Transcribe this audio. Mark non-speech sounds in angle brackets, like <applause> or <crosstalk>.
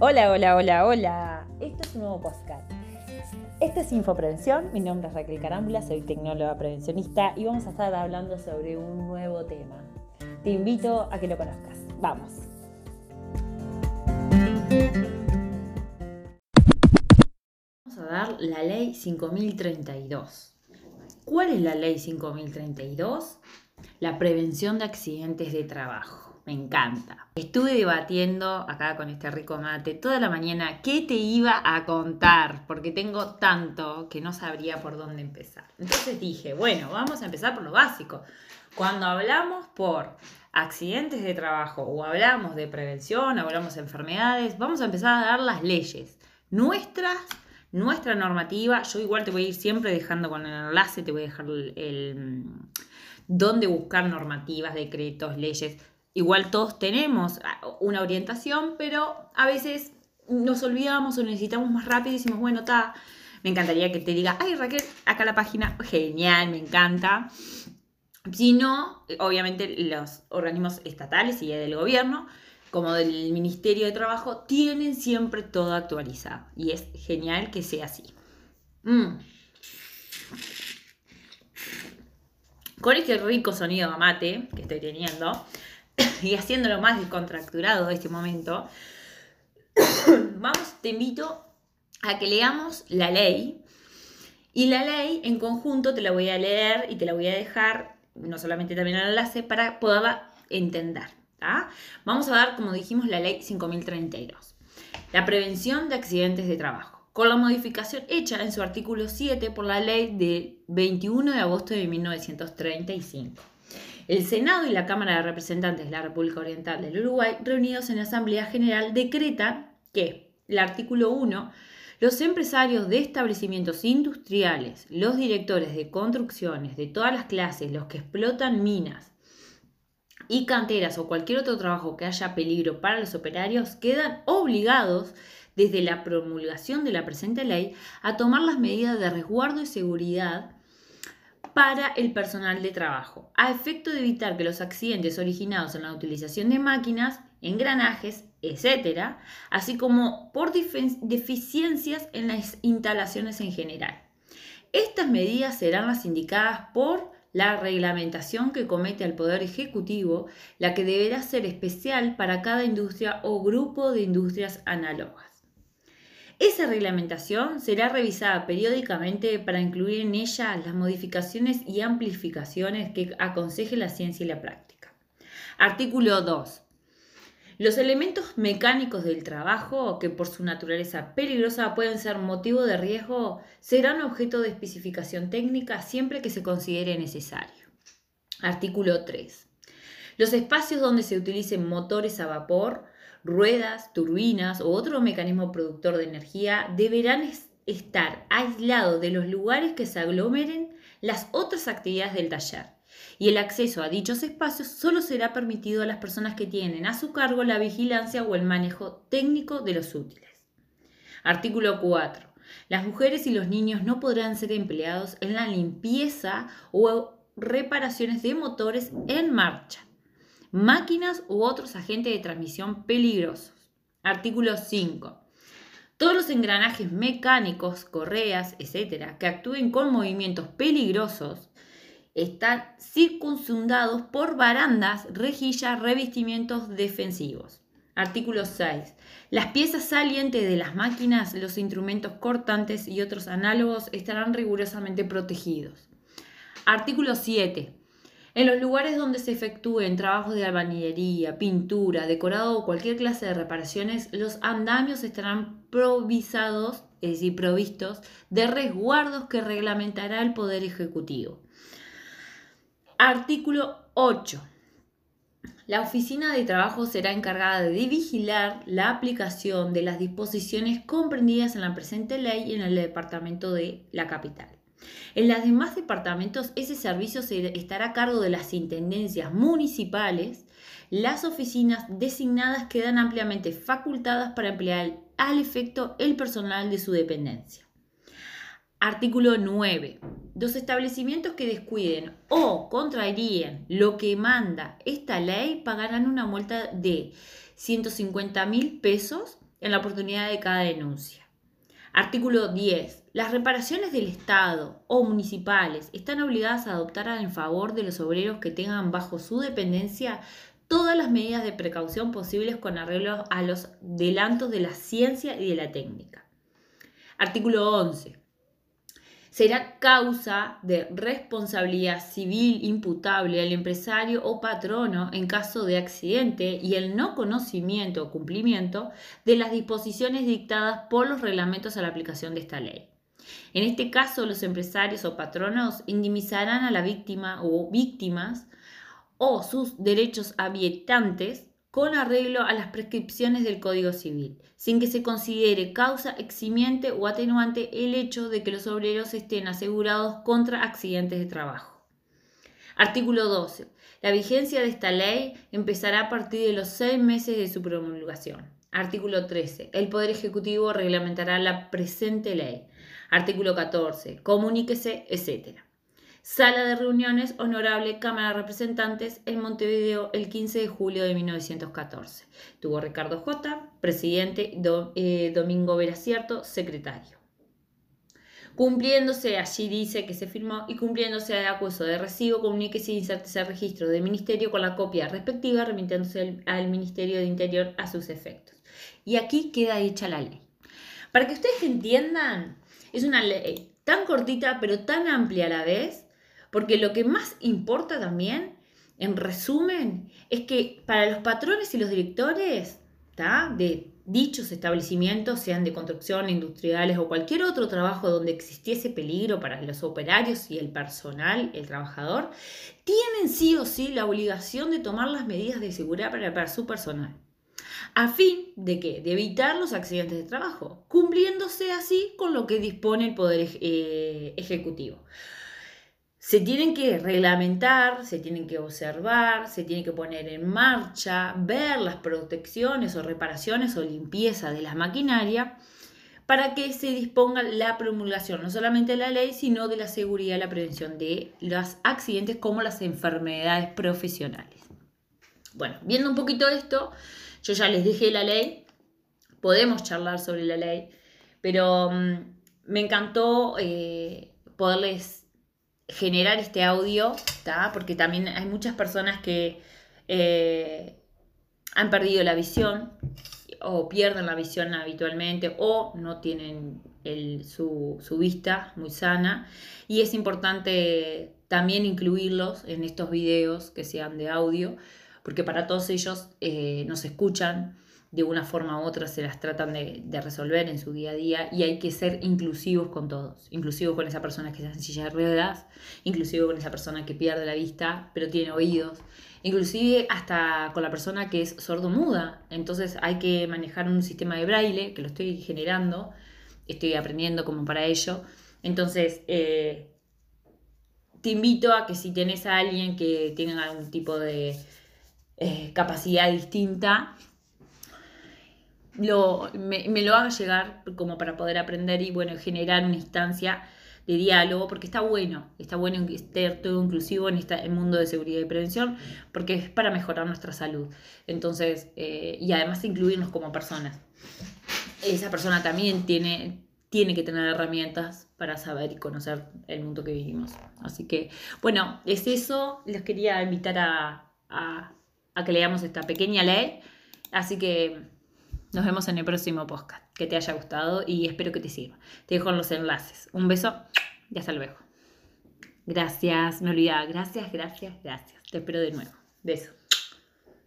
Hola, hola, hola, hola. Esto es un nuevo podcast. Este es Infoprevención. Mi nombre es Raquel Carámbula, soy tecnóloga prevencionista y vamos a estar hablando sobre un nuevo tema. Te invito a que lo conozcas. Vamos. Vamos a dar la ley 5032. ¿Cuál es la ley 5032? La prevención de accidentes de trabajo. Me encanta. Estuve debatiendo acá con este rico mate toda la mañana qué te iba a contar, porque tengo tanto que no sabría por dónde empezar. Entonces dije, bueno, vamos a empezar por lo básico. Cuando hablamos por accidentes de trabajo o hablamos de prevención, o hablamos de enfermedades, vamos a empezar a dar las leyes nuestras, nuestra normativa. Yo igual te voy a ir siempre dejando con el enlace, te voy a dejar el, el dónde buscar normativas, decretos, leyes Igual todos tenemos ah, una orientación, pero a veces nos olvidamos o necesitamos más rápido y decimos, bueno, está, me encantaría que te diga, ay Raquel, acá la página, genial, me encanta. Si no, obviamente los organismos estatales y del gobierno, como del Ministerio de Trabajo, tienen siempre todo actualizado. Y es genial que sea así. Mm. Con este rico sonido de mate que estoy teniendo, <coughs> y haciéndolo más descontracturado de este momento, <coughs> vamos, te invito a que leamos la ley. Y la ley en conjunto te la voy a leer y te la voy a dejar, no solamente también el enlace, para poderla entender. Vamos a dar, como dijimos, la ley 5032. La prevención de accidentes de trabajo, con la modificación hecha en su artículo 7 por la ley de 21 de agosto de 1935. El Senado y la Cámara de Representantes de la República Oriental del Uruguay, reunidos en Asamblea General, decretan que el artículo 1 los empresarios de establecimientos industriales, los directores de construcciones de todas las clases, los que explotan minas y canteras o cualquier otro trabajo que haya peligro para los operarios, quedan obligados desde la promulgación de la presente ley a tomar las medidas de resguardo y seguridad para el personal de trabajo, a efecto de evitar que los accidentes originados en la utilización de máquinas, engranajes, etc., así como por deficiencias en las instalaciones en general. Estas medidas serán las indicadas por la reglamentación que comete al Poder Ejecutivo, la que deberá ser especial para cada industria o grupo de industrias análogas. Esa reglamentación será revisada periódicamente para incluir en ella las modificaciones y amplificaciones que aconseje la ciencia y la práctica. Artículo 2. Los elementos mecánicos del trabajo, que por su naturaleza peligrosa pueden ser motivo de riesgo, serán objeto de especificación técnica siempre que se considere necesario. Artículo 3. Los espacios donde se utilicen motores a vapor ruedas, turbinas o otro mecanismo productor de energía deberán estar aislados de los lugares que se aglomeren las otras actividades del taller. Y el acceso a dichos espacios solo será permitido a las personas que tienen a su cargo la vigilancia o el manejo técnico de los útiles. Artículo 4. Las mujeres y los niños no podrán ser empleados en la limpieza o reparaciones de motores en marcha máquinas u otros agentes de transmisión peligrosos. Artículo 5. Todos los engranajes mecánicos, correas, etcétera, que actúen con movimientos peligrosos están circunsundados por barandas, rejillas, revestimientos defensivos. Artículo 6. Las piezas salientes de las máquinas, los instrumentos cortantes y otros análogos estarán rigurosamente protegidos. Artículo 7. En los lugares donde se efectúen trabajos de albañilería, pintura, decorado o cualquier clase de reparaciones, los andamios estarán provisados, es decir, provistos de resguardos que reglamentará el Poder Ejecutivo. Artículo 8. La oficina de trabajo será encargada de vigilar la aplicación de las disposiciones comprendidas en la presente ley en el departamento de la capital. En los demás departamentos, ese servicio estará a cargo de las intendencias municipales. Las oficinas designadas quedan ampliamente facultadas para emplear al efecto el personal de su dependencia. Artículo 9. Los establecimientos que descuiden o contraerían lo que manda esta ley pagarán una multa de 150 mil pesos en la oportunidad de cada denuncia. Artículo 10. Las reparaciones del Estado o municipales están obligadas a adoptar en favor de los obreros que tengan bajo su dependencia todas las medidas de precaución posibles con arreglo a los delantos de la ciencia y de la técnica. Artículo 11 será causa de responsabilidad civil imputable al empresario o patrono en caso de accidente y el no conocimiento o cumplimiento de las disposiciones dictadas por los reglamentos a la aplicación de esta ley. En este caso, los empresarios o patronos indemnizarán a la víctima o víctimas o sus derechos habitantes con arreglo a las prescripciones del Código Civil, sin que se considere causa eximiente o atenuante el hecho de que los obreros estén asegurados contra accidentes de trabajo. Artículo 12. La vigencia de esta ley empezará a partir de los seis meses de su promulgación. Artículo 13. El Poder Ejecutivo reglamentará la presente ley. Artículo 14. Comuníquese, etc. Sala de Reuniones Honorable Cámara de Representantes en Montevideo el 15 de julio de 1914. Tuvo Ricardo J., presidente, eh, Domingo Veracierto, secretario. Cumpliéndose, allí dice que se firmó, y cumpliéndose el acuerdo de recibo, comuníquese y insértese registro del Ministerio con la copia respectiva, remitiéndose al Ministerio de Interior a sus efectos. Y aquí queda hecha la ley. Para que ustedes entiendan, es una ley tan cortita pero tan amplia a la vez porque lo que más importa también, en resumen, es que para los patrones y los directores de dichos establecimientos, sean de construcción, industriales o cualquier otro trabajo donde existiese peligro para los operarios y el personal, el trabajador, tienen sí o sí la obligación de tomar las medidas de seguridad para, su personal. ¿A fin de qué? De evitar los accidentes de trabajo, cumpliéndose así con lo que dispone el Poder eh, Ejecutivo se tienen que reglamentar, se tienen que observar, se tienen que poner en marcha, ver las protecciones o reparaciones o limpieza de la maquinaria para que se disponga la promulgación no solamente de la ley, sino de la seguridad y la prevención de los accidentes como las enfermedades profesionales. Bueno, viendo un poquito esto, yo ya les dije la ley, podemos charlar sobre la ley, pero mm, me encantó eh, poderles generar este audio, porque también hay muchas personas que eh, han perdido la visión o pierden la visión habitualmente o no tienen su, su, vista muy sana. Y es importante también incluirlos en estos videos que sean de audio porque para todos ellos eh, nos escuchan de una forma u otra se las tratan de, resolver en su día a día y hay que ser inclusivos con todos, inclusivos con esa persona que está en silla de ruedas, inclusive con esa persona que pierde la vista pero tiene oídos, inclusive hasta con la persona que es sordo-muda. Entonces hay que manejar un sistema de braille que lo estoy generando, estoy aprendiendo como para ello. Entonces, eh, te invito a que si tienes a alguien que tenga algún tipo de eh, capacidad distinta, lo, me, lo haga llegar como para poder aprender y bueno, generar una instancia de diálogo, porque está bueno, está bueno estar todo inclusivo en este mundo de seguridad y prevención, porque es para mejorar nuestra salud. Entonces, eh, y además incluirnos como personas. Esa persona también tiene, tiene que tener herramientas para saber y conocer el mundo que vivimos. Así que, bueno, es eso. Les quería invitar a, a que leamos esta pequeña ley. Así que nos vemos en el próximo podcast. Que te haya gustado y espero que te sirva. Te dejo los enlaces. Un beso y hasta luego. Gracias, no olvides. Gracias, gracias, gracias. Te espero de nuevo. Beso.